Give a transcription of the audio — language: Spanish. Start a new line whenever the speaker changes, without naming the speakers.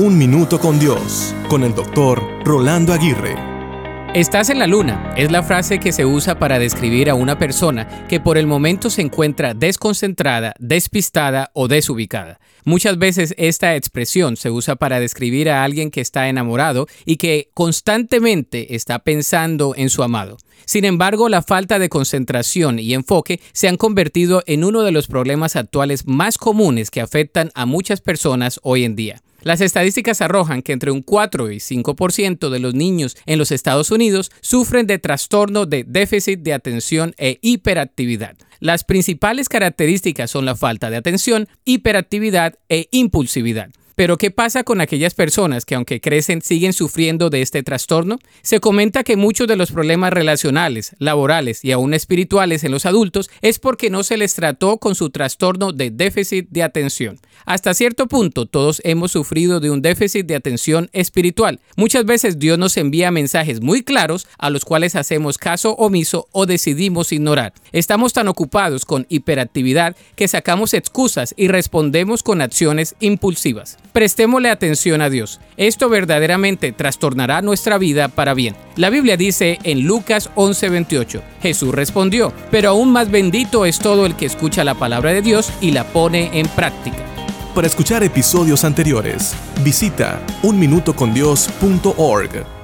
Un Minuto con Dios, con el doctor Rolando Aguirre.
Estás en la luna es la frase que se usa para describir a una persona que por el momento se encuentra desconcentrada, despistada o desubicada. Muchas veces esta expresión se usa para describir a alguien que está enamorado y que constantemente está pensando en su amado. Sin embargo, la falta de concentración y enfoque se han convertido en uno de los problemas actuales más comunes que afectan a muchas personas hoy en día. Las estadísticas arrojan que entre un 4 y 5% de los niños en los Estados Unidos sufren de trastorno de déficit de atención e hiperactividad. Las principales características son la falta de atención, hiperactividad e impulsividad. Pero ¿qué pasa con aquellas personas que aunque crecen siguen sufriendo de este trastorno? Se comenta que muchos de los problemas relacionales, laborales y aún espirituales en los adultos es porque no se les trató con su trastorno de déficit de atención. Hasta cierto punto todos hemos sufrido de un déficit de atención espiritual. Muchas veces Dios nos envía mensajes muy claros a los cuales hacemos caso omiso o decidimos ignorar. Estamos tan ocupados con hiperactividad que sacamos excusas y respondemos con acciones impulsivas. Prestémosle atención a Dios. Esto verdaderamente trastornará nuestra vida para bien. La Biblia dice en Lucas 11:28, Jesús respondió, pero aún más bendito es todo el que escucha la palabra de Dios y la pone en práctica.
Para escuchar episodios anteriores, visita unminutocondios.org.